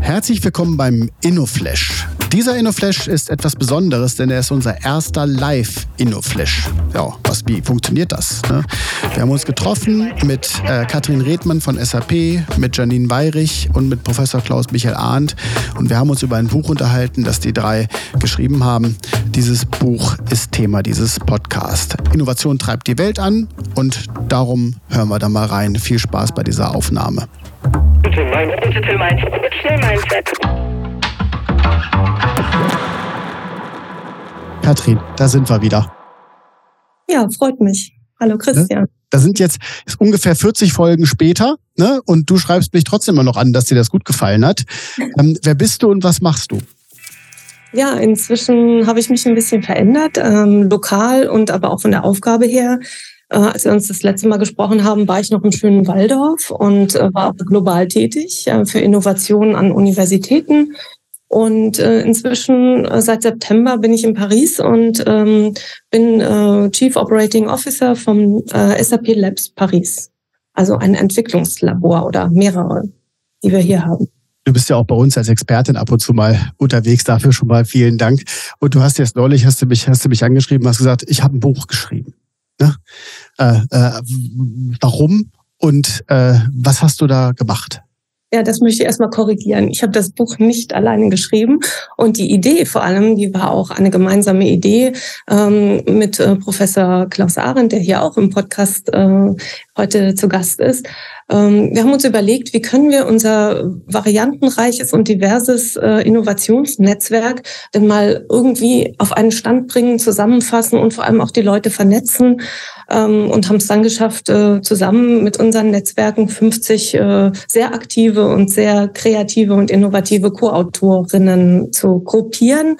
Herzlich willkommen beim InnoFlash. Dieser InnoFlash ist etwas Besonderes, denn er ist unser erster Live-InnoFlash. Ja, was, wie funktioniert das? Ne? Wir haben uns getroffen mit äh, Katrin Redmann von SAP, mit Janine Weirich und mit Professor Klaus Michael Arndt. Und wir haben uns über ein Buch unterhalten, das die drei geschrieben haben. Dieses Buch ist Thema dieses Podcast. Innovation treibt die Welt an und darum hören wir da mal rein. Viel Spaß bei dieser Aufnahme. Digital Mindset. Katrin, da sind wir wieder. Ja, freut mich. Hallo ne? Christian. Ne? Da sind jetzt ungefähr 40 Folgen später ne? und du schreibst mich trotzdem immer noch an, dass dir das gut gefallen hat. Ähm, wer bist du und was machst du? Ja, inzwischen habe ich mich ein bisschen verändert, ähm, lokal und aber auch von der Aufgabe her. Äh, als wir uns das letzte Mal gesprochen haben, war ich noch im schönen Walldorf und äh, war global tätig äh, für Innovationen an Universitäten. Und inzwischen seit September bin ich in Paris und ähm, bin Chief Operating Officer vom SAP Labs Paris. Also ein Entwicklungslabor oder mehrere, die wir hier haben. Du bist ja auch bei uns als Expertin ab und zu mal unterwegs. Dafür schon mal vielen Dank. Und du hast jetzt neulich, hast du mich, hast du mich angeschrieben, hast gesagt, ich habe ein Buch geschrieben. Ne? Äh, äh, warum und äh, was hast du da gemacht? Ja, das möchte ich erstmal korrigieren. Ich habe das Buch nicht alleine geschrieben und die Idee vor allem, die war auch eine gemeinsame Idee ähm, mit äh, Professor Klaus Arendt, der hier auch im Podcast äh, heute zu Gast ist. Ähm, wir haben uns überlegt, wie können wir unser variantenreiches und diverses äh, Innovationsnetzwerk denn mal irgendwie auf einen Stand bringen, zusammenfassen und vor allem auch die Leute vernetzen ähm, und haben es dann geschafft, äh, zusammen mit unseren Netzwerken 50 äh, sehr aktive und sehr kreative und innovative Co-Autorinnen zu gruppieren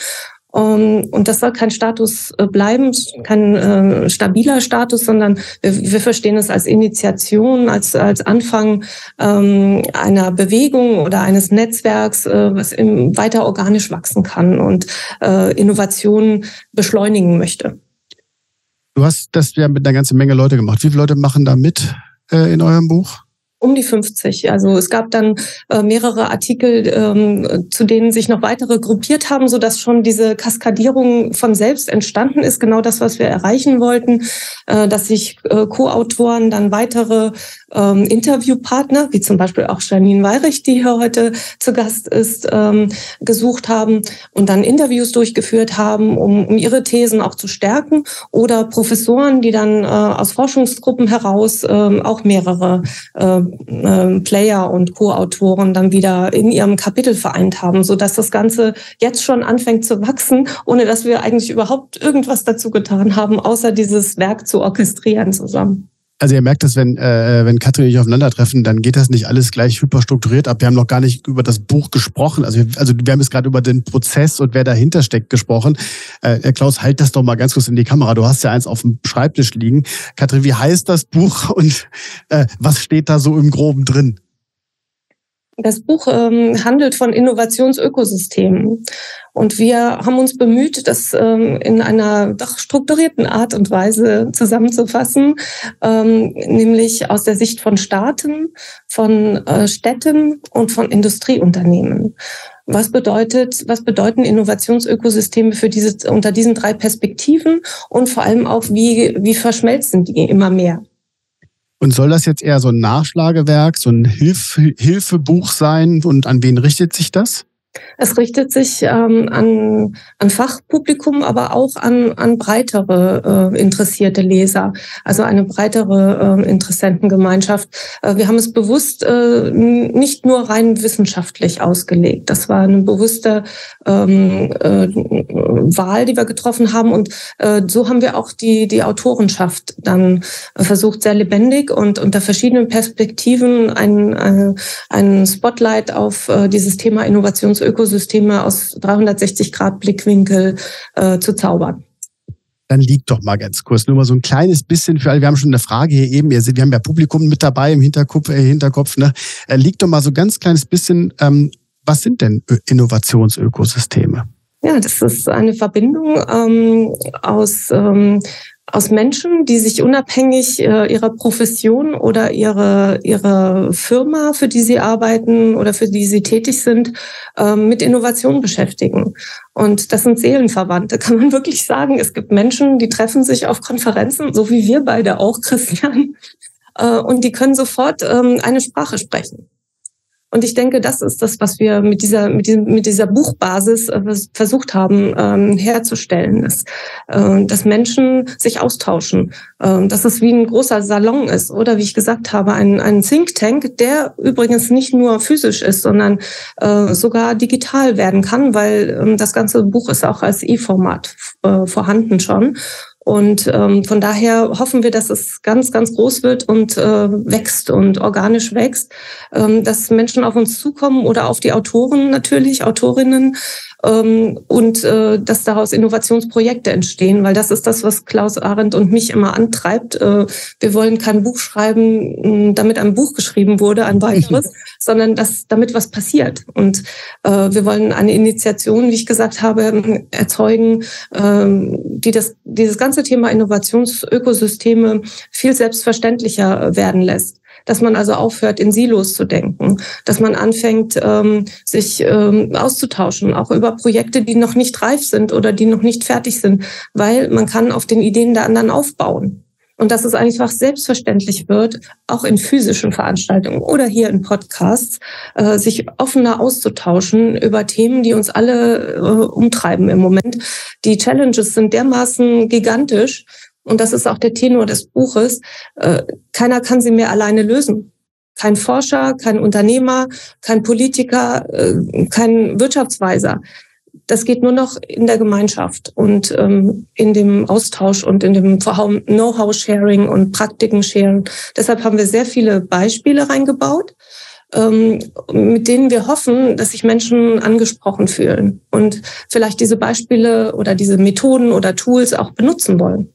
und das soll kein Status äh, bleiben, kein äh, stabiler Status, sondern wir, wir, verstehen es als Initiation, als, als Anfang ähm, einer Bewegung oder eines Netzwerks, äh, was weiter organisch wachsen kann und Innovationen beschleunigen möchte. Du hast das ja mit einer ganzen Menge Leute gemacht. Wie viele Leute machen da mit in eurem Buch? Um die 50. Also es gab dann äh, mehrere Artikel, ähm, zu denen sich noch weitere gruppiert haben, so dass schon diese Kaskadierung von selbst entstanden ist. Genau das, was wir erreichen wollten, äh, dass sich äh, Co-Autoren dann weitere ähm, Interviewpartner, wie zum Beispiel auch Janine Weirich, die hier heute zu Gast ist, ähm, gesucht haben und dann Interviews durchgeführt haben, um, um ihre Thesen auch zu stärken oder Professoren, die dann äh, aus Forschungsgruppen heraus äh, auch mehrere äh, äh, Player und Co-Autoren dann wieder in ihrem Kapitel vereint haben, so dass das Ganze jetzt schon anfängt zu wachsen, ohne dass wir eigentlich überhaupt irgendwas dazu getan haben, außer dieses Werk zu orchestrieren zusammen. Also ihr merkt das, wenn, äh, wenn Katrin und ich aufeinandertreffen, dann geht das nicht alles gleich hyperstrukturiert ab. Wir haben noch gar nicht über das Buch gesprochen. Also, also wir haben jetzt gerade über den Prozess und wer dahinter steckt gesprochen. Äh, Klaus, halt das doch mal ganz kurz in die Kamera. Du hast ja eins auf dem Schreibtisch liegen. Katrin, wie heißt das Buch und äh, was steht da so im Groben drin? Das Buch ähm, handelt von Innovationsökosystemen. Und wir haben uns bemüht, das ähm, in einer doch strukturierten Art und Weise zusammenzufassen, ähm, nämlich aus der Sicht von Staaten, von äh, Städten und von Industrieunternehmen. Was bedeutet, was bedeuten Innovationsökosysteme für diese, unter diesen drei Perspektiven und vor allem auch, wie, wie verschmelzen die immer mehr? Und soll das jetzt eher so ein Nachschlagewerk, so ein Hilf Hilfebuch sein? Und an wen richtet sich das? Es richtet sich ähm, an, an Fachpublikum, aber auch an, an breitere äh, interessierte Leser, also eine breitere äh, Interessentengemeinschaft. Äh, wir haben es bewusst äh, nicht nur rein wissenschaftlich ausgelegt. Das war eine bewusste ähm, äh, Wahl, die wir getroffen haben. Und äh, so haben wir auch die, die Autorenschaft dann versucht, sehr lebendig und unter verschiedenen Perspektiven ein, ein, ein Spotlight auf äh, dieses Thema Innovations Ökosysteme aus 360 Grad Blickwinkel äh, zu zaubern. Dann liegt doch mal ganz kurz, nur mal so ein kleines bisschen für alle. Wir haben schon eine Frage hier eben. Wir haben ja Publikum mit dabei im Hinterkopf. Äh, Hinterkopf ne? Äh, liegt doch mal so ganz kleines bisschen. Ähm, was sind denn Innovationsökosysteme? Ja, das ist eine Verbindung ähm, aus ähm, aus Menschen, die sich unabhängig äh, ihrer Profession oder ihre, ihre Firma, für die sie arbeiten oder für die sie tätig sind, äh, mit Innovation beschäftigen. Und das sind Seelenverwandte, kann man wirklich sagen. Es gibt Menschen, die treffen sich auf Konferenzen, so wie wir beide auch, Christian, äh, und die können sofort ähm, eine Sprache sprechen. Und ich denke, das ist das, was wir mit dieser, mit diesem, mit dieser Buchbasis äh, versucht haben ähm, herzustellen, dass, äh, dass Menschen sich austauschen, äh, dass es wie ein großer Salon ist oder wie ich gesagt habe, ein, ein Think Tank, der übrigens nicht nur physisch ist, sondern äh, sogar digital werden kann, weil äh, das ganze Buch ist auch als E-Format äh, vorhanden schon. Und ähm, von daher hoffen wir, dass es ganz, ganz groß wird und äh, wächst und organisch wächst, ähm, dass Menschen auf uns zukommen oder auf die Autoren natürlich, Autorinnen, und äh, dass daraus Innovationsprojekte entstehen, weil das ist das, was Klaus Arendt und mich immer antreibt. Äh, wir wollen kein Buch schreiben, damit ein Buch geschrieben wurde, ein weiteres, sondern dass damit was passiert. Und äh, wir wollen eine Initiation, wie ich gesagt habe, erzeugen, äh, die das, dieses ganze Thema Innovationsökosysteme viel selbstverständlicher werden lässt dass man also aufhört, in Silos zu denken, dass man anfängt, ähm, sich ähm, auszutauschen, auch über Projekte, die noch nicht reif sind oder die noch nicht fertig sind, weil man kann auf den Ideen der anderen aufbauen. Und dass es einfach selbstverständlich wird, auch in physischen Veranstaltungen oder hier in Podcasts, äh, sich offener auszutauschen über Themen, die uns alle äh, umtreiben im Moment. Die Challenges sind dermaßen gigantisch, und das ist auch der Tenor des Buches, äh, keiner kann sie mehr alleine lösen. Kein Forscher, kein Unternehmer, kein Politiker, äh, kein Wirtschaftsweiser. Das geht nur noch in der Gemeinschaft und ähm, in dem Austausch und in dem Know-how-Sharing und Praktiken-Sharing. Deshalb haben wir sehr viele Beispiele reingebaut, ähm, mit denen wir hoffen, dass sich Menschen angesprochen fühlen und vielleicht diese Beispiele oder diese Methoden oder Tools auch benutzen wollen.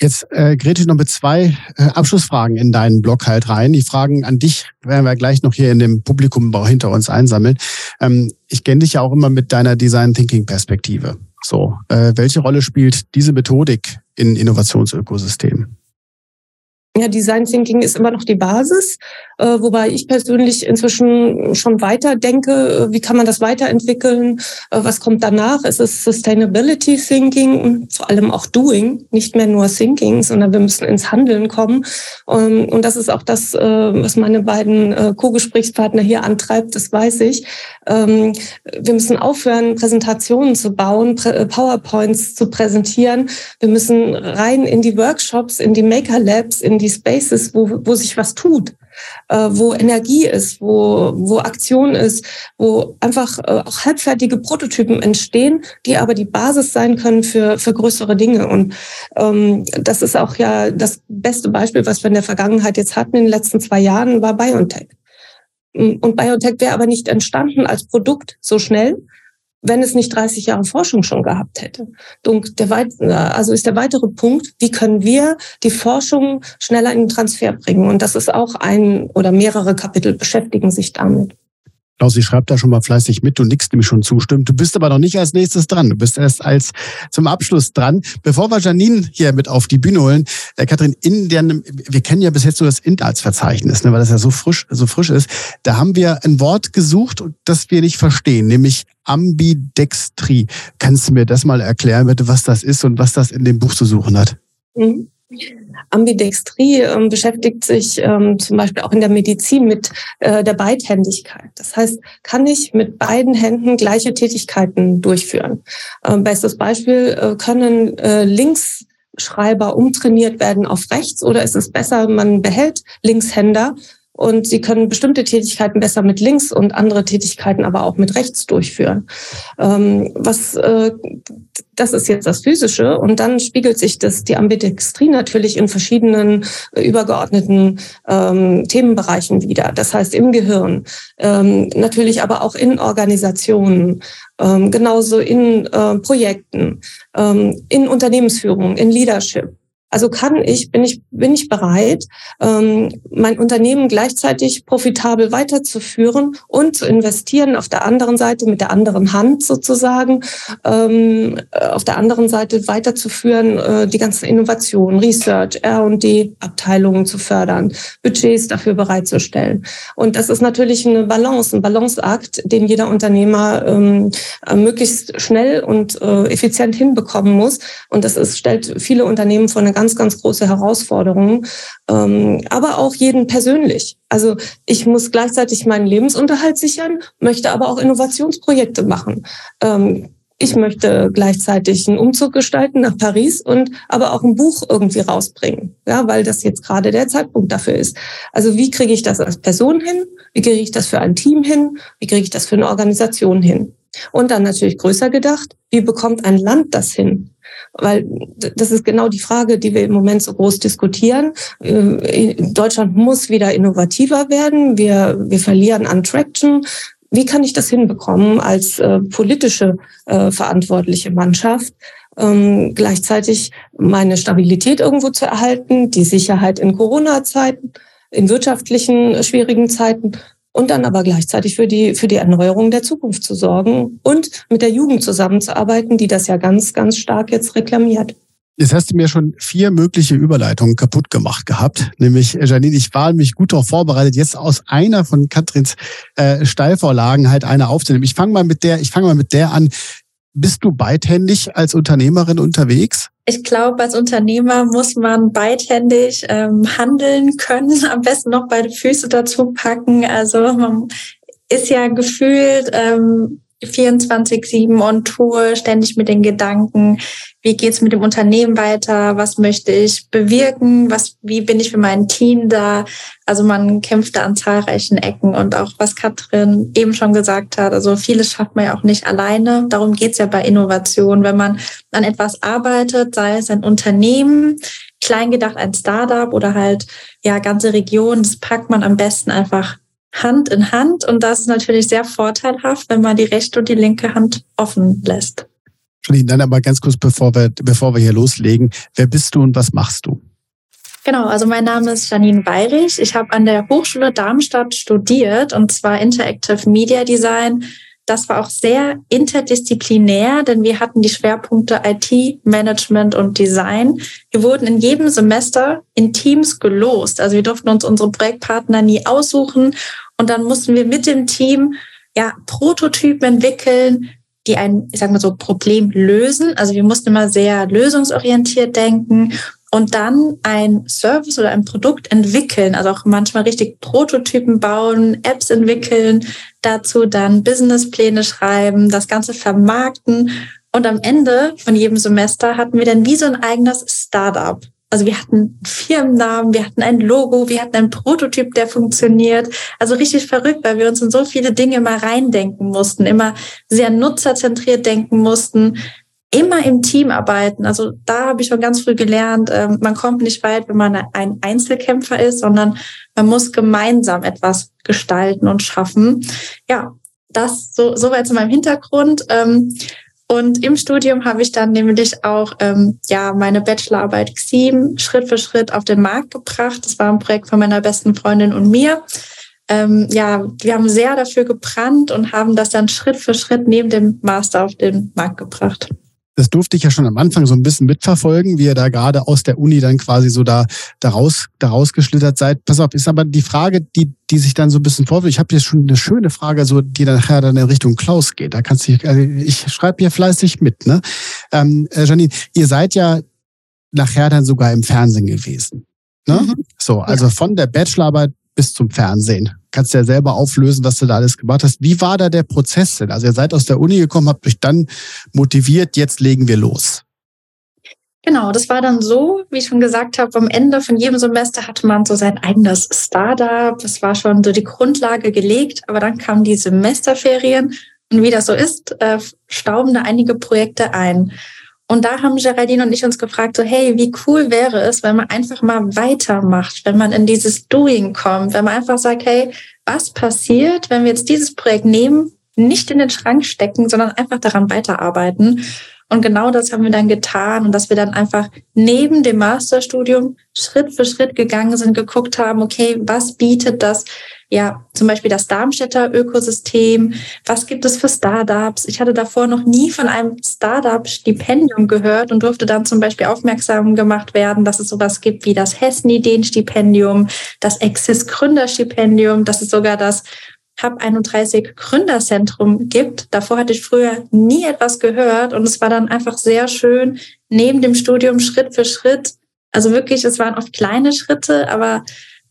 Jetzt äh, gerät ich noch mit zwei äh, Abschlussfragen in deinen Blog halt rein. Die Fragen an dich werden wir gleich noch hier in dem Publikumbau hinter uns einsammeln. Ähm, ich kenne dich ja auch immer mit deiner Design Thinking Perspektive. So, äh, welche Rolle spielt diese Methodik in Innovationsökosystemen? Ja, Design Thinking ist immer noch die Basis, äh, wobei ich persönlich inzwischen schon weiter denke, äh, wie kann man das weiterentwickeln, äh, was kommt danach? Es ist Sustainability Thinking und vor allem auch Doing, nicht mehr nur Thinking, sondern wir müssen ins Handeln kommen. Ähm, und das ist auch das, äh, was meine beiden äh, Co-Gesprächspartner hier antreibt, das weiß ich. Ähm, wir müssen aufhören, Präsentationen zu bauen, Prä äh, PowerPoints zu präsentieren. Wir müssen rein in die Workshops, in die Maker Labs, in die die Spaces, wo, wo sich was tut, äh, wo Energie ist, wo, wo Aktion ist, wo einfach äh, auch halbfertige Prototypen entstehen, die aber die Basis sein können für, für größere Dinge. Und ähm, das ist auch ja das beste Beispiel, was wir in der Vergangenheit jetzt hatten, in den letzten zwei Jahren, war BioNTech. Und BioNTech wäre aber nicht entstanden als Produkt so schnell, wenn es nicht 30 Jahre Forschung schon gehabt hätte. Und der weit, also ist der weitere Punkt, wie können wir die Forschung schneller in den Transfer bringen? Und das ist auch ein oder mehrere Kapitel beschäftigen sich damit. Klausi schreibt da schon mal fleißig mit, du nickst nämlich schon zustimmt. Du bist aber noch nicht als nächstes dran. Du bist erst als zum Abschluss dran. Bevor wir Janine hier mit auf die Bühne holen, äh, Katrin, in der, wir kennen ja bis jetzt nur das Inhaltsverzeichnis, ne, weil das ja so frisch, so frisch ist. Da haben wir ein Wort gesucht, das wir nicht verstehen, nämlich Ambidextrie. Kannst du mir das mal erklären, bitte, was das ist und was das in dem Buch zu suchen hat? Mhm. Ambidextrie ähm, beschäftigt sich ähm, zum Beispiel auch in der Medizin mit äh, der Beidhändigkeit. Das heißt, kann ich mit beiden Händen gleiche Tätigkeiten durchführen? Ähm, bestes Beispiel, äh, können äh, Linksschreiber umtrainiert werden auf rechts oder ist es besser, man behält Linkshänder und sie können bestimmte Tätigkeiten besser mit links und andere Tätigkeiten aber auch mit rechts durchführen. Ähm, was äh, das ist jetzt das Physische und dann spiegelt sich das die Ambidextrie natürlich in verschiedenen äh, übergeordneten ähm, Themenbereichen wieder. Das heißt im Gehirn, ähm, natürlich aber auch in Organisationen, ähm, genauso in äh, Projekten, ähm, in Unternehmensführung, in Leadership. Also kann ich, bin ich, bin ich bereit, ähm, mein Unternehmen gleichzeitig profitabel weiterzuführen und zu investieren auf der anderen Seite mit der anderen Hand sozusagen, ähm, auf der anderen Seite weiterzuführen, äh, die ganzen Innovationen, Research, R&D-Abteilungen zu fördern, Budgets dafür bereitzustellen. Und das ist natürlich eine Balance, ein Balanceakt, den jeder Unternehmer ähm, äh, möglichst schnell und äh, effizient hinbekommen muss. Und das ist, stellt viele Unternehmen vor eine ganz, ganz große Herausforderung, ähm, aber auch jeden persönlich. Also ich muss gleichzeitig meinen Lebensunterhalt sichern, möchte aber auch Innovationsprojekte machen. Ähm, ich möchte gleichzeitig einen Umzug gestalten nach Paris und aber auch ein Buch irgendwie rausbringen, ja, weil das jetzt gerade der Zeitpunkt dafür ist. Also wie kriege ich das als Person hin? Wie kriege ich das für ein Team hin? Wie kriege ich das für eine Organisation hin? Und dann natürlich größer gedacht, wie bekommt ein Land das hin? Weil das ist genau die Frage, die wir im Moment so groß diskutieren. Äh, Deutschland muss wieder innovativer werden. Wir, wir verlieren an Traction wie kann ich das hinbekommen als äh, politische äh, verantwortliche Mannschaft, ähm, gleichzeitig meine Stabilität irgendwo zu erhalten, die Sicherheit in Corona-Zeiten, in wirtschaftlichen äh, schwierigen Zeiten und dann aber gleichzeitig für die, für die Erneuerung der Zukunft zu sorgen und mit der Jugend zusammenzuarbeiten, die das ja ganz, ganz stark jetzt reklamiert. Jetzt hast du mir schon vier mögliche Überleitungen kaputt gemacht gehabt. Nämlich, äh, Janine, ich war mich gut darauf vorbereitet, jetzt aus einer von Katrins äh, Steilvorlagen halt eine aufzunehmen. Ich fange mal mit der, ich fange mal mit der an. Bist du beidhändig als Unternehmerin unterwegs? Ich glaube, als Unternehmer muss man beidhändig ähm, handeln können, am besten noch beide Füße dazu packen. Also man ist ja gefühlt ähm, 24-7 on Tour, ständig mit den Gedanken, wie geht's mit dem Unternehmen weiter, was möchte ich bewirken, was, wie bin ich für mein Team da. Also man kämpft da an zahlreichen Ecken und auch was Katrin eben schon gesagt hat, also vieles schafft man ja auch nicht alleine. Darum geht's ja bei Innovation. Wenn man an etwas arbeitet, sei es ein Unternehmen, klein gedacht ein Startup oder halt ja ganze Region, das packt man am besten einfach Hand in Hand. Und das ist natürlich sehr vorteilhaft, wenn man die rechte und die linke Hand offen lässt. Janine, dann aber ganz kurz, bevor wir, bevor wir hier loslegen. Wer bist du und was machst du? Genau, also mein Name ist Janine Bayrich. Ich habe an der Hochschule Darmstadt studiert und zwar Interactive Media Design. Das war auch sehr interdisziplinär, denn wir hatten die Schwerpunkte IT, Management und Design. Wir wurden in jedem Semester in Teams gelost. Also wir durften uns unsere Projektpartner nie aussuchen und dann mussten wir mit dem Team ja Prototypen entwickeln, die ein, ich sag mal so, Problem lösen. Also wir mussten immer sehr lösungsorientiert denken und dann ein Service oder ein Produkt entwickeln, also auch manchmal richtig Prototypen bauen, Apps entwickeln, dazu dann Businesspläne schreiben, das Ganze vermarkten. Und am Ende von jedem Semester hatten wir dann wie so ein eigenes Startup. Also wir hatten Firmennamen, wir hatten ein Logo, wir hatten einen Prototyp, der funktioniert. Also richtig verrückt, weil wir uns in so viele Dinge mal reindenken mussten, immer sehr nutzerzentriert denken mussten, immer im Team arbeiten. Also da habe ich schon ganz früh gelernt, ähm, man kommt nicht weit, wenn man ein Einzelkämpfer ist, sondern man muss gemeinsam etwas gestalten und schaffen. Ja, das so, so weit zu meinem Hintergrund. Und im Studium habe ich dann nämlich auch ähm, ja meine Bachelorarbeit XIM Schritt für Schritt auf den Markt gebracht. Das war ein Projekt von meiner besten Freundin und mir. Ähm, ja, wir haben sehr dafür gebrannt und haben das dann Schritt für Schritt neben dem Master auf den Markt gebracht das durfte ich ja schon am Anfang so ein bisschen mitverfolgen, wie ihr da gerade aus der Uni dann quasi so da, da, raus, da rausgeschlittert seid. Pass auf, ist aber die Frage, die, die sich dann so ein bisschen vorwirft. Ich habe jetzt schon eine schöne Frage, so, die dann nachher dann in Richtung Klaus geht. Da kannst du, also ich schreibe hier fleißig mit, ne? Ähm, äh, Janine, ihr seid ja nachher dann sogar im Fernsehen gewesen. Ne? Mhm. So, also ja. von der Bachelorarbeit bis zum Fernsehen. Kannst ja selber auflösen, was du da alles gemacht hast. Wie war da der Prozess denn? Also ihr seid aus der Uni gekommen, habt euch dann motiviert, jetzt legen wir los. Genau, das war dann so, wie ich schon gesagt habe, am Ende von jedem Semester hatte man so sein eigenes Startup. Das war schon so die Grundlage gelegt, aber dann kamen die Semesterferien und wie das so ist, äh, stauben da einige Projekte ein. Und da haben Geraldine und ich uns gefragt, so, hey, wie cool wäre es, wenn man einfach mal weitermacht, wenn man in dieses Doing kommt, wenn man einfach sagt, hey, was passiert, wenn wir jetzt dieses Projekt nehmen, nicht in den Schrank stecken, sondern einfach daran weiterarbeiten. Und genau das haben wir dann getan und dass wir dann einfach neben dem Masterstudium Schritt für Schritt gegangen sind, geguckt haben, okay, was bietet das ja, zum Beispiel das Darmstädter Ökosystem. Was gibt es für Startups? Ich hatte davor noch nie von einem Startup-Stipendium gehört und durfte dann zum Beispiel aufmerksam gemacht werden, dass es sowas gibt wie das Hessen-Ideen-Stipendium, das Exis Gründerstipendium, dass es sogar das Hub 31 Gründerzentrum gibt. Davor hatte ich früher nie etwas gehört und es war dann einfach sehr schön, neben dem Studium Schritt für Schritt, also wirklich, es waren oft kleine Schritte, aber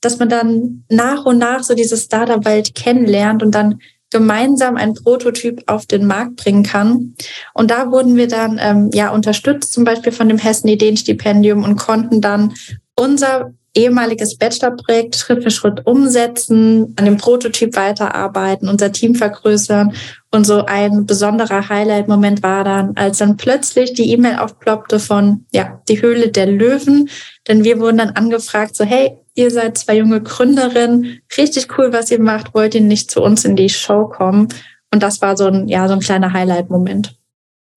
dass man dann nach und nach so diese Startup-Welt kennenlernt und dann gemeinsam ein Prototyp auf den Markt bringen kann. Und da wurden wir dann ähm, ja unterstützt, zum Beispiel von dem Hessen Ideenstipendium und konnten dann unser ehemaliges Bachelorprojekt Schritt für Schritt umsetzen, an dem Prototyp weiterarbeiten, unser Team vergrößern. Und so ein besonderer Highlight-Moment war dann, als dann plötzlich die E-Mail aufploppte von, ja, die Höhle der Löwen. Denn wir wurden dann angefragt, so, hey, ihr seid zwei junge Gründerinnen, richtig cool, was ihr macht, wollt ihr nicht zu uns in die Show kommen? Und das war so ein, ja, so ein kleiner Highlight-Moment.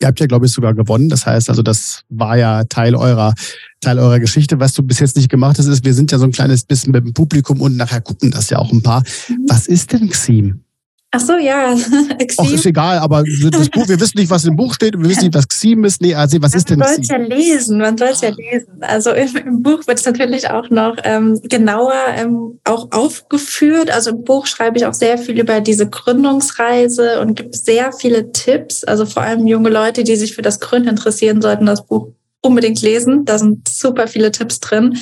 Ihr habt ja, glaube ich, sogar gewonnen. Das heißt also, das war ja Teil eurer, Teil eurer Geschichte. Was du bis jetzt nicht gemacht hast, ist, wir sind ja so ein kleines bisschen mit dem Publikum und nachher gucken das ja auch ein paar. Mhm. Was ist denn Xim? Ach so, ja. Ach, ist egal, aber das Buch, wir wissen nicht, was im Buch steht und wir wissen nicht, was Xim ist. Nee, also was ist denn Man soll es ja lesen, man soll es ja lesen. Also im, im Buch wird es natürlich auch noch ähm, genauer ähm, auch aufgeführt. Also im Buch schreibe ich auch sehr viel über diese Gründungsreise und gibt sehr viele Tipps. Also vor allem junge Leute, die sich für das Gründen interessieren, sollten das Buch unbedingt lesen. Da sind super viele Tipps drin.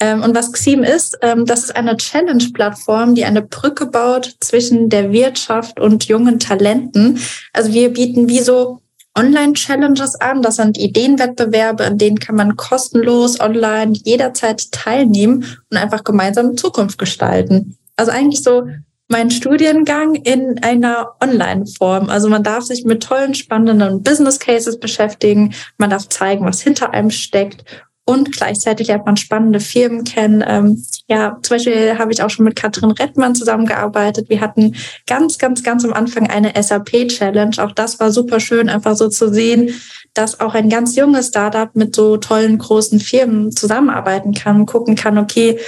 Ähm, und was Xim ist, ähm, das ist eine Challenge-Plattform, die eine Brücke baut zwischen der Wirtschaft und jungen Talenten. Also wir bieten wie so Online-Challenges an. Das sind Ideenwettbewerbe, an denen kann man kostenlos online jederzeit teilnehmen und einfach gemeinsam Zukunft gestalten. Also eigentlich so mein Studiengang in einer Online-Form. Also man darf sich mit tollen, spannenden Business Cases beschäftigen. Man darf zeigen, was hinter einem steckt. Und gleichzeitig lernt man spannende Firmen kennen. Ähm, ja, zum Beispiel habe ich auch schon mit Katrin Rettmann zusammengearbeitet. Wir hatten ganz, ganz, ganz am Anfang eine SAP-Challenge. Auch das war super schön, einfach so zu sehen, dass auch ein ganz junges Startup mit so tollen, großen Firmen zusammenarbeiten kann, gucken kann, okay,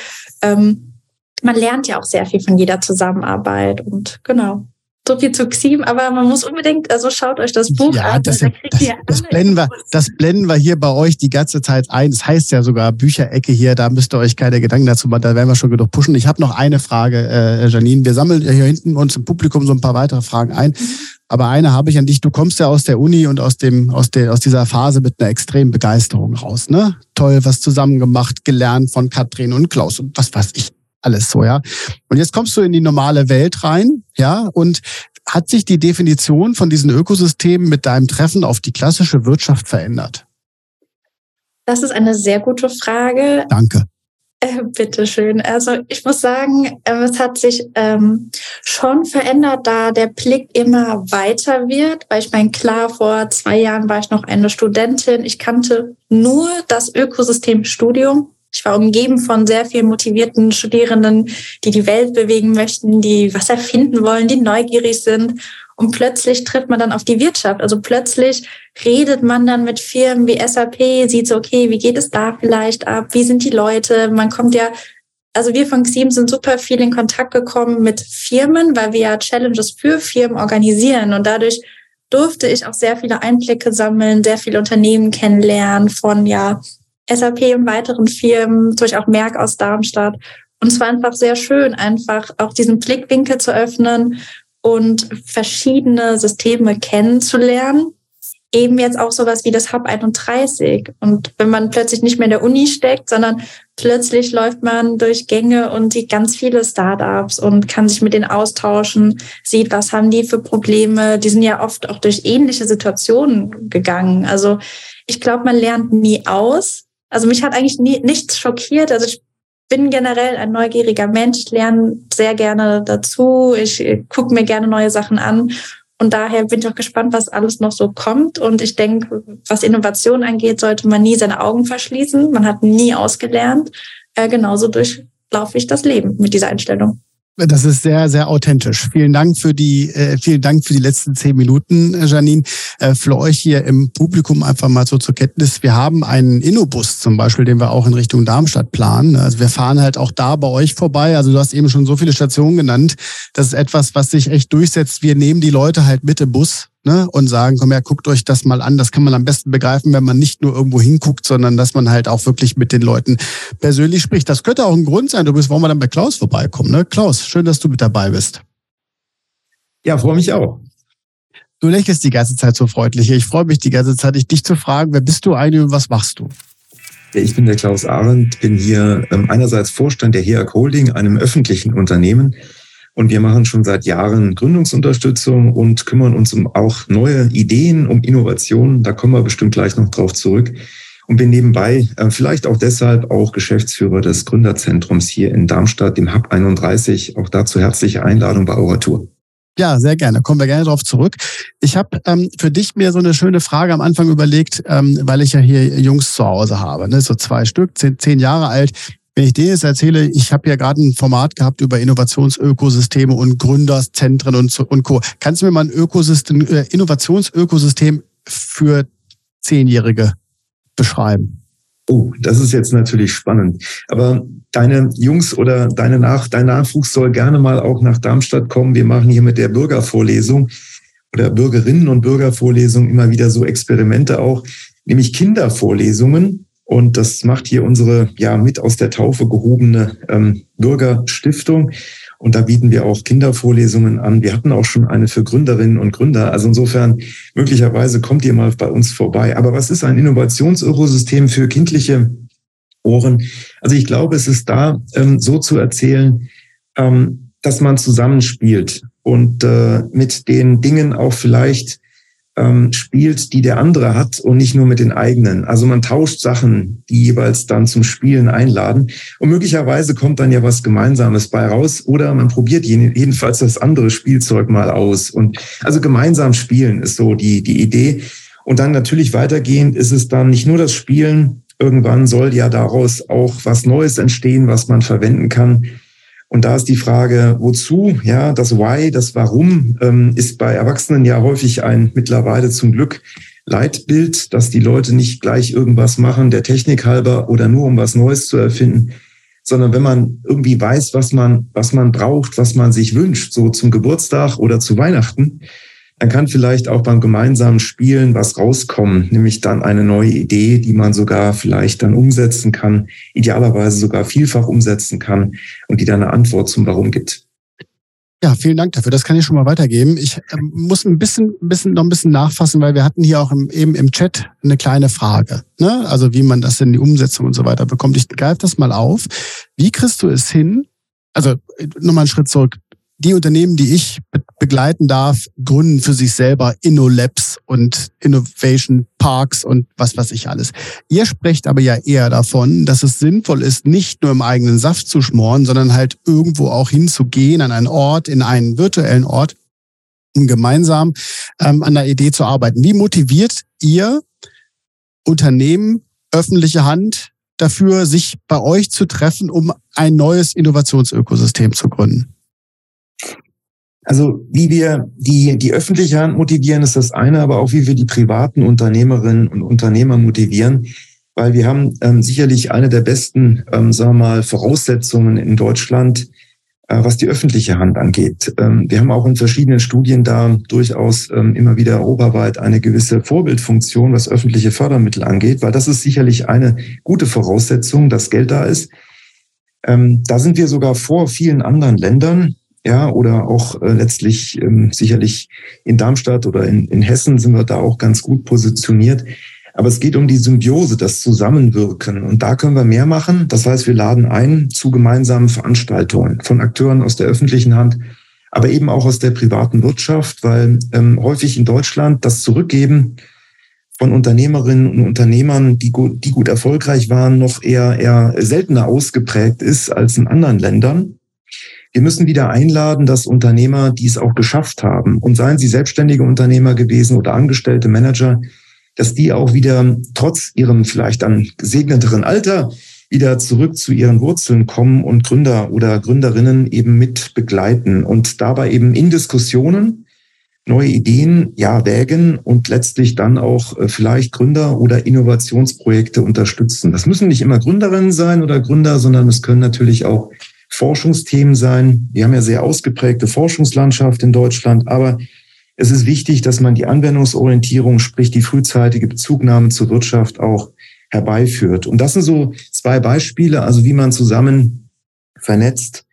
ähm, man lernt ja auch sehr viel von jeder Zusammenarbeit und genau. So viel zu Xim, aber man muss unbedingt, also schaut euch das Buch ja, an. Das, das, das, blenden wir, das blenden wir hier bei euch die ganze Zeit ein. Das heißt ja sogar Bücherecke hier, da müsst ihr euch keine Gedanken dazu machen, da werden wir schon genug pushen. Ich habe noch eine Frage, äh, Janine. Wir sammeln hier hinten uns im Publikum so ein paar weitere Fragen ein. Aber eine habe ich an dich. Du kommst ja aus der Uni und aus dem, aus der, aus dieser Phase mit einer extremen Begeisterung raus, ne? Toll, was zusammen gemacht, gelernt von Katrin und Klaus und was weiß ich alles so, ja. Und jetzt kommst du in die normale Welt rein, ja, und hat sich die Definition von diesen Ökosystemen mit deinem Treffen auf die klassische Wirtschaft verändert? Das ist eine sehr gute Frage. Danke. Äh, Bitte schön. Also ich muss sagen, äh, es hat sich ähm, schon verändert, da der Blick immer weiter wird. Weil ich meine, klar, vor zwei Jahren war ich noch eine Studentin. Ich kannte nur das Ökosystemstudium ich war umgeben von sehr vielen motivierten Studierenden, die die Welt bewegen möchten, die was erfinden wollen, die neugierig sind. Und plötzlich trifft man dann auf die Wirtschaft. Also plötzlich redet man dann mit Firmen wie SAP, sieht so, okay, wie geht es da vielleicht ab? Wie sind die Leute? Man kommt ja, also wir von Xim sind super viel in Kontakt gekommen mit Firmen, weil wir ja Challenges für Firmen organisieren. Und dadurch durfte ich auch sehr viele Einblicke sammeln, sehr viele Unternehmen kennenlernen von ja SAP und weiteren Firmen, durch auch Merck aus Darmstadt. Und es war einfach sehr schön, einfach auch diesen Blickwinkel zu öffnen und verschiedene Systeme kennenzulernen. Eben jetzt auch sowas wie das Hub 31. Und wenn man plötzlich nicht mehr in der Uni steckt, sondern plötzlich läuft man durch Gänge und sieht ganz viele Startups und kann sich mit denen austauschen, sieht, was haben die für Probleme. Die sind ja oft auch durch ähnliche Situationen gegangen. Also ich glaube, man lernt nie aus, also mich hat eigentlich nie, nichts schockiert. Also ich bin generell ein neugieriger Mensch, lerne sehr gerne dazu, ich gucke mir gerne neue Sachen an. Und daher bin ich auch gespannt, was alles noch so kommt. Und ich denke, was Innovation angeht, sollte man nie seine Augen verschließen. Man hat nie ausgelernt. Äh, genauso durchlaufe ich das Leben mit dieser Einstellung. Das ist sehr, sehr authentisch. Vielen Dank für die, äh, vielen Dank für die letzten zehn Minuten, äh, Janine. Äh, für euch hier im Publikum einfach mal so zur Kenntnis. Wir haben einen Innobus zum Beispiel, den wir auch in Richtung Darmstadt planen. Also wir fahren halt auch da bei euch vorbei. Also du hast eben schon so viele Stationen genannt. Das ist etwas, was sich echt durchsetzt. Wir nehmen die Leute halt mit im Bus ne, und sagen, komm her, guckt euch das mal an. Das kann man am besten begreifen, wenn man nicht nur irgendwo hinguckt, sondern dass man halt auch wirklich mit den Leuten persönlich spricht. Das könnte auch ein Grund sein, du bist, warum wir dann bei Klaus vorbeikommen. Ne? Klaus, schön, dass du mit dabei bist. Ja, freue mich auch. Du lächelst die ganze Zeit so freundlich. Ich freue mich die ganze Zeit, dich zu fragen, wer bist du eigentlich und was machst du? Ich bin der Klaus Arendt, bin hier ähm, einerseits Vorstand der HEAG Holding, einem öffentlichen Unternehmen, und wir machen schon seit Jahren Gründungsunterstützung und kümmern uns um auch neue Ideen, um Innovationen. Da kommen wir bestimmt gleich noch drauf zurück. Und bin nebenbei äh, vielleicht auch deshalb auch Geschäftsführer des Gründerzentrums hier in Darmstadt, dem Hub 31. Auch dazu herzliche Einladung bei Tour. Ja, sehr gerne. Kommen wir gerne darauf zurück. Ich habe ähm, für dich mir so eine schöne Frage am Anfang überlegt, ähm, weil ich ja hier Jungs zu Hause habe, ne? so zwei Stück, zehn, zehn Jahre alt. Wenn ich dir jetzt erzähle, ich habe ja gerade ein Format gehabt über Innovationsökosysteme und Gründerzentren und, und Co. Kannst du mir mal ein Ökosystem, äh, Innovationsökosystem für Zehnjährige beschreiben? Oh, das ist jetzt natürlich spannend. Aber deine Jungs oder deine Nach dein Nachwuchs soll gerne mal auch nach Darmstadt kommen. Wir machen hier mit der Bürgervorlesung oder Bürgerinnen und Bürgervorlesung immer wieder so Experimente auch, nämlich Kindervorlesungen und das macht hier unsere ja mit aus der Taufe gehobene ähm, Bürgerstiftung. Und da bieten wir auch Kindervorlesungen an. Wir hatten auch schon eine für Gründerinnen und Gründer. Also insofern, möglicherweise kommt ihr mal bei uns vorbei. Aber was ist ein Innovationsökosystem für kindliche Ohren? Also ich glaube, es ist da ähm, so zu erzählen, ähm, dass man zusammenspielt und äh, mit den Dingen auch vielleicht ähm, spielt, die der andere hat und nicht nur mit den eigenen. Also man tauscht Sachen, die jeweils dann zum Spielen einladen und möglicherweise kommt dann ja was Gemeinsames bei raus oder man probiert jedenfalls das andere Spielzeug mal aus. Und also gemeinsam spielen ist so die, die Idee. Und dann natürlich weitergehend ist es dann nicht nur das Spielen, irgendwann soll ja daraus auch was Neues entstehen, was man verwenden kann. Und da ist die Frage, wozu? Ja, das Why, das Warum ähm, ist bei Erwachsenen ja häufig ein mittlerweile zum Glück Leitbild, dass die Leute nicht gleich irgendwas machen, der Technik halber oder nur um was Neues zu erfinden, sondern wenn man irgendwie weiß, was man, was man braucht, was man sich wünscht, so zum Geburtstag oder zu Weihnachten, dann kann vielleicht auch beim gemeinsamen Spielen was rauskommen, nämlich dann eine neue Idee, die man sogar vielleicht dann umsetzen kann, idealerweise sogar vielfach umsetzen kann und die dann eine Antwort zum Warum gibt. Ja, vielen Dank dafür. Das kann ich schon mal weitergeben. Ich äh, muss ein bisschen, bisschen, noch ein bisschen nachfassen, weil wir hatten hier auch im, eben im Chat eine kleine Frage. Ne? Also wie man das in die Umsetzung und so weiter bekommt. Ich greife das mal auf. Wie kriegst du es hin? Also nochmal einen Schritt zurück die Unternehmen, die ich begleiten darf, gründen für sich selber InnoLabs und Innovation Parks und was weiß ich alles. Ihr sprecht aber ja eher davon, dass es sinnvoll ist, nicht nur im eigenen Saft zu schmoren, sondern halt irgendwo auch hinzugehen an einen Ort, in einen virtuellen Ort, um gemeinsam ähm, an der Idee zu arbeiten. Wie motiviert ihr Unternehmen, öffentliche Hand dafür, sich bei euch zu treffen, um ein neues Innovationsökosystem zu gründen? Also wie wir die, die öffentliche Hand motivieren, ist das eine, aber auch wie wir die privaten Unternehmerinnen und Unternehmer motivieren, weil wir haben ähm, sicherlich eine der besten, ähm, sagen wir mal, Voraussetzungen in Deutschland, äh, was die öffentliche Hand angeht. Ähm, wir haben auch in verschiedenen Studien da durchaus ähm, immer wieder europaweit eine gewisse Vorbildfunktion, was öffentliche Fördermittel angeht, weil das ist sicherlich eine gute Voraussetzung, dass Geld da ist. Ähm, da sind wir sogar vor vielen anderen Ländern ja, oder auch äh, letztlich ähm, sicherlich in Darmstadt oder in, in Hessen sind wir da auch ganz gut positioniert. Aber es geht um die Symbiose, das Zusammenwirken. Und da können wir mehr machen. Das heißt, wir laden ein zu gemeinsamen Veranstaltungen von Akteuren aus der öffentlichen Hand, aber eben auch aus der privaten Wirtschaft, weil ähm, häufig in Deutschland das Zurückgeben von Unternehmerinnen und Unternehmern, die gut, die gut erfolgreich waren, noch eher, eher seltener ausgeprägt ist als in anderen Ländern. Wir müssen wieder einladen, dass Unternehmer, die es auch geschafft haben, und seien sie selbstständige Unternehmer gewesen oder angestellte Manager, dass die auch wieder trotz ihrem vielleicht dann gesegneteren Alter wieder zurück zu ihren Wurzeln kommen und Gründer oder Gründerinnen eben mit begleiten und dabei eben in Diskussionen neue Ideen ja wägen und letztlich dann auch äh, vielleicht Gründer oder Innovationsprojekte unterstützen. Das müssen nicht immer Gründerinnen sein oder Gründer, sondern es können natürlich auch Forschungsthemen sein. Wir haben ja sehr ausgeprägte Forschungslandschaft in Deutschland, aber es ist wichtig, dass man die Anwendungsorientierung, sprich die frühzeitige Bezugnahme zur Wirtschaft auch herbeiführt. Und das sind so zwei Beispiele, also wie man zusammen vernetzt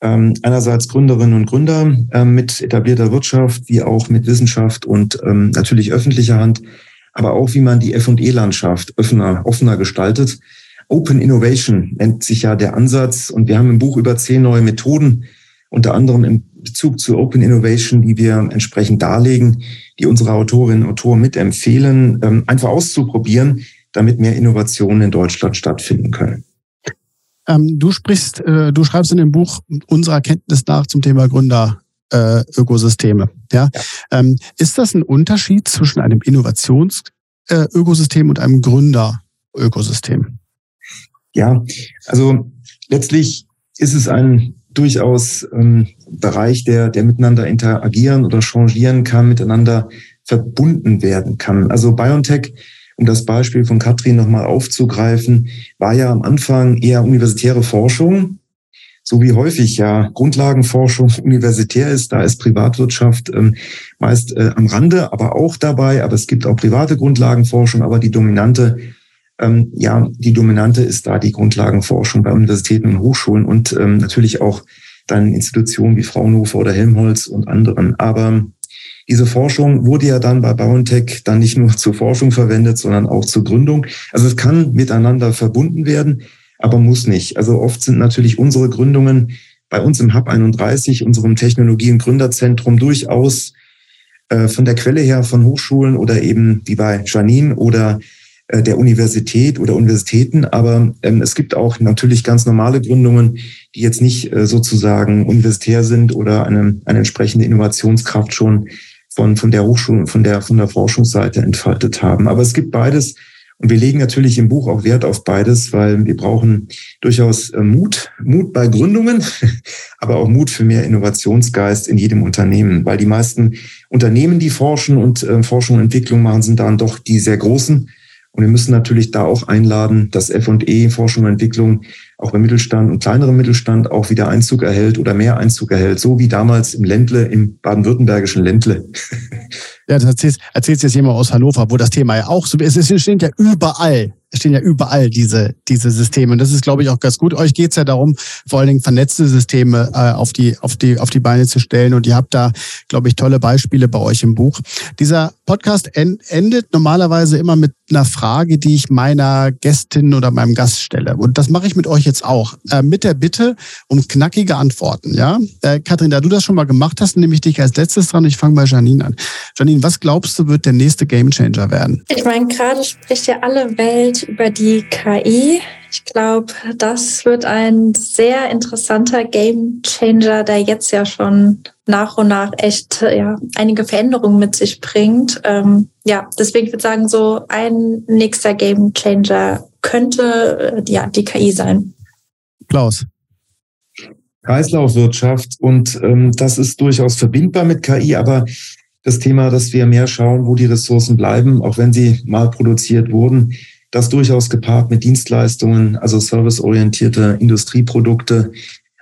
ähm, einerseits Gründerinnen und Gründer ähm, mit etablierter Wirtschaft, wie auch mit Wissenschaft und ähm, natürlich öffentlicher Hand, aber auch wie man die F&E-Landschaft offener, offener gestaltet. Open Innovation nennt sich ja der Ansatz und wir haben im Buch über zehn neue Methoden, unter anderem im Bezug zu Open Innovation, die wir entsprechend darlegen, die unsere Autorinnen und Autoren mitempfehlen, ähm, einfach auszuprobieren, damit mehr Innovationen in Deutschland stattfinden können. Ähm, du sprichst, äh, du schreibst in dem Buch unserer Kenntnis nach zum Thema Gründer. Äh, Ökosysteme. Ja? ja. Ähm, ist das ein Unterschied zwischen einem Innovationsökosystem äh, und einem Gründerökosystem? Ja, also letztlich ist es ein durchaus ähm, Bereich, der, der miteinander interagieren oder changieren kann, miteinander verbunden werden kann. Also BioNTech um das Beispiel von Katrin nochmal aufzugreifen, war ja am Anfang eher universitäre Forschung, so wie häufig ja Grundlagenforschung universitär ist, da ist Privatwirtschaft ähm, meist äh, am Rande, aber auch dabei. Aber es gibt auch private Grundlagenforschung, aber die dominante, ähm, ja, die dominante ist da die Grundlagenforschung bei Universitäten und Hochschulen und ähm, natürlich auch dann Institutionen wie Fraunhofer oder Helmholtz und anderen. Aber diese Forschung wurde ja dann bei BioNTech dann nicht nur zur Forschung verwendet, sondern auch zur Gründung. Also es kann miteinander verbunden werden, aber muss nicht. Also oft sind natürlich unsere Gründungen bei uns im Hub 31, unserem Technologie- und Gründerzentrum, durchaus äh, von der Quelle her von Hochschulen oder eben wie bei Janine oder der Universität oder Universitäten. Aber ähm, es gibt auch natürlich ganz normale Gründungen, die jetzt nicht äh, sozusagen universitär sind oder eine, eine entsprechende Innovationskraft schon von, von der Hochschule, von der, von der Forschungsseite entfaltet haben. Aber es gibt beides. Und wir legen natürlich im Buch auch Wert auf beides, weil wir brauchen durchaus äh, Mut, Mut bei Gründungen, aber auch Mut für mehr Innovationsgeist in jedem Unternehmen, weil die meisten Unternehmen, die forschen und äh, Forschung und Entwicklung machen, sind dann doch die sehr großen und wir müssen natürlich da auch einladen, dass F&E, Forschung und Entwicklung, auch beim Mittelstand und kleinerem Mittelstand auch wieder Einzug erhält oder mehr Einzug erhält, so wie damals im Ländle, im baden-württembergischen Ländle. Ja, das erzählst, erzählst jetzt jemand aus Hannover, wo das Thema ja auch so ist. Es steht ja überall es stehen ja überall diese, diese Systeme. Und das ist, glaube ich, auch ganz gut. Euch geht's ja darum, vor allen Dingen vernetzte Systeme äh, auf, die, auf, die, auf die Beine zu stellen. Und ihr habt da, glaube ich, tolle Beispiele bei euch im Buch. Dieser Podcast endet normalerweise immer mit einer Frage, die ich meiner Gästin oder meinem Gast stelle. Und das mache ich mit euch jetzt auch. Äh, mit der Bitte um knackige Antworten. Ja, äh, Kathrin, da du das schon mal gemacht hast, nehme ich dich als letztes dran. Ich fange bei Janine an. Janine, was glaubst du, wird der nächste Gamechanger werden? Ich meine, gerade spricht ja alle Welt über die KI. Ich glaube, das wird ein sehr interessanter Game Changer, der jetzt ja schon nach und nach echt ja, einige Veränderungen mit sich bringt. Ähm, ja, deswegen würde ich sagen, so ein nächster Game Changer könnte äh, ja die KI sein. Klaus. Kreislaufwirtschaft und ähm, das ist durchaus verbindbar mit KI, aber das Thema, dass wir mehr schauen, wo die Ressourcen bleiben, auch wenn sie mal produziert wurden, das durchaus gepaart mit Dienstleistungen, also serviceorientierte Industrieprodukte.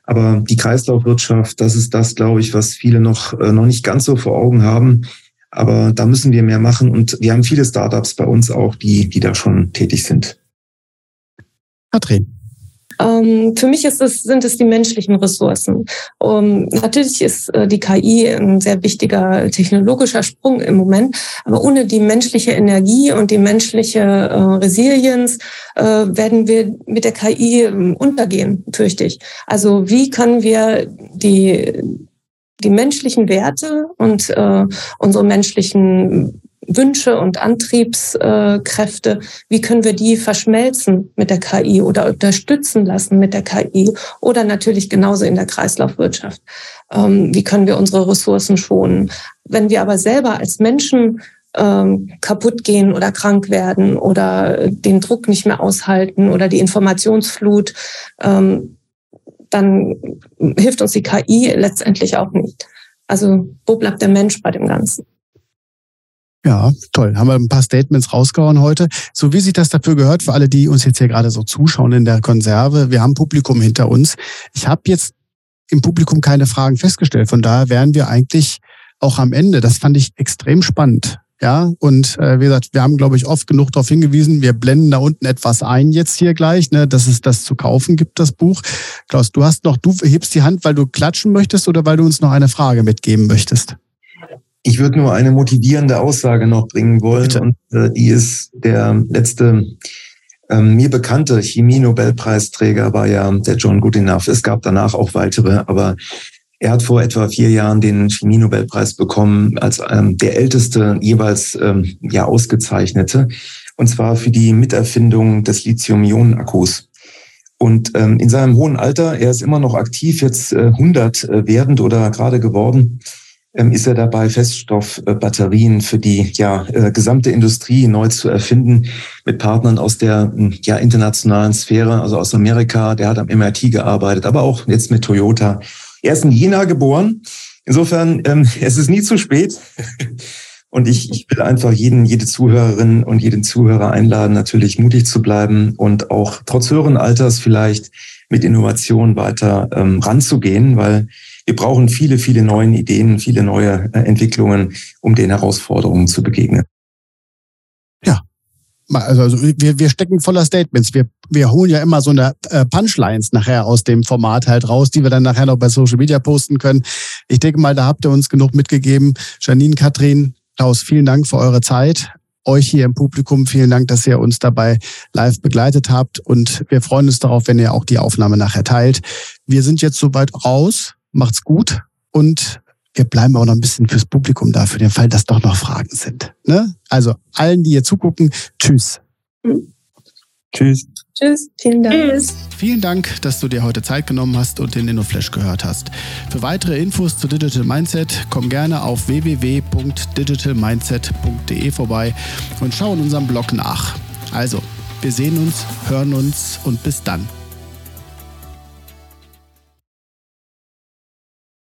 Aber die Kreislaufwirtschaft, das ist das, glaube ich, was viele noch, äh, noch nicht ganz so vor Augen haben. Aber da müssen wir mehr machen. Und wir haben viele Startups bei uns auch, die, die da schon tätig sind. Katrin. Ähm, für mich ist es, sind es die menschlichen Ressourcen. Um, natürlich ist äh, die KI ein sehr wichtiger technologischer Sprung im Moment, aber ohne die menschliche Energie und die menschliche äh, Resilienz äh, werden wir mit der KI äh, untergehen, fürchte ich. Also wie können wir die die menschlichen Werte und äh, unsere menschlichen Wünsche und Antriebskräfte, wie können wir die verschmelzen mit der KI oder unterstützen lassen mit der KI oder natürlich genauso in der Kreislaufwirtschaft. Ähm, wie können wir unsere Ressourcen schonen? Wenn wir aber selber als Menschen ähm, kaputt gehen oder krank werden oder den Druck nicht mehr aushalten oder die Informationsflut, ähm, dann hilft uns die KI letztendlich auch nicht. Also wo bleibt der Mensch bei dem Ganzen? Ja, toll. Haben wir ein paar Statements rausgehauen heute. So wie sich das dafür gehört, für alle, die uns jetzt hier gerade so zuschauen in der Konserve. Wir haben Publikum hinter uns. Ich habe jetzt im Publikum keine Fragen festgestellt. Von daher wären wir eigentlich auch am Ende. Das fand ich extrem spannend. Ja, und äh, wie gesagt, wir haben, glaube ich, oft genug darauf hingewiesen, wir blenden da unten etwas ein jetzt hier gleich, ne, dass es das zu kaufen gibt, das Buch. Klaus, du hast noch, du hebst die Hand, weil du klatschen möchtest oder weil du uns noch eine Frage mitgeben möchtest? Ich würde nur eine motivierende Aussage noch bringen wollen. Und äh, die ist der letzte ähm, mir bekannte Chemie-Nobelpreisträger war ja der John Goodenough. Es gab danach auch weitere, aber er hat vor etwa vier Jahren den Chemie-Nobelpreis bekommen als ähm, der älteste jeweils ähm, ja ausgezeichnete, und zwar für die Miterfindung des Lithium-Ionen-Akkus. Und ähm, in seinem hohen Alter, er ist immer noch aktiv, jetzt äh, 100 äh, werdend oder gerade geworden, ist er dabei, Feststoffbatterien für die ja, äh, gesamte Industrie neu zu erfinden mit Partnern aus der hm, ja, internationalen Sphäre, also aus Amerika. Der hat am MIT gearbeitet, aber auch jetzt mit Toyota er ist in Jena geboren. Insofern, ähm, es ist nie zu spät. Und ich, ich will einfach jeden, jede Zuhörerin und jeden Zuhörer einladen, natürlich mutig zu bleiben und auch trotz höheren Alters vielleicht mit Innovation weiter ähm, ranzugehen, weil wir brauchen viele, viele neue Ideen, viele neue äh, Entwicklungen, um den Herausforderungen zu begegnen. Ja, also, also wir, wir stecken voller Statements. Wir, wir holen ja immer so eine äh, Punchlines nachher aus dem Format halt raus, die wir dann nachher noch bei Social Media posten können. Ich denke mal, da habt ihr uns genug mitgegeben. Janine, Katrin, Klaus, vielen Dank für eure Zeit. Euch hier im Publikum vielen Dank, dass ihr uns dabei live begleitet habt und wir freuen uns darauf, wenn ihr auch die Aufnahme nachher teilt. Wir sind jetzt soweit raus. Macht's gut und wir bleiben auch noch ein bisschen fürs Publikum da, für den Fall, dass doch noch Fragen sind. Ne? Also allen, die hier zugucken, tschüss. Mhm. Tschüss. Tschüss, vielen Dank. Tschüss. Vielen Dank, dass du dir heute Zeit genommen hast und den InnoFlash gehört hast. Für weitere Infos zu Digital Mindset komm gerne auf www.digitalmindset.de vorbei und schau in unserem Blog nach. Also, wir sehen uns, hören uns und bis dann.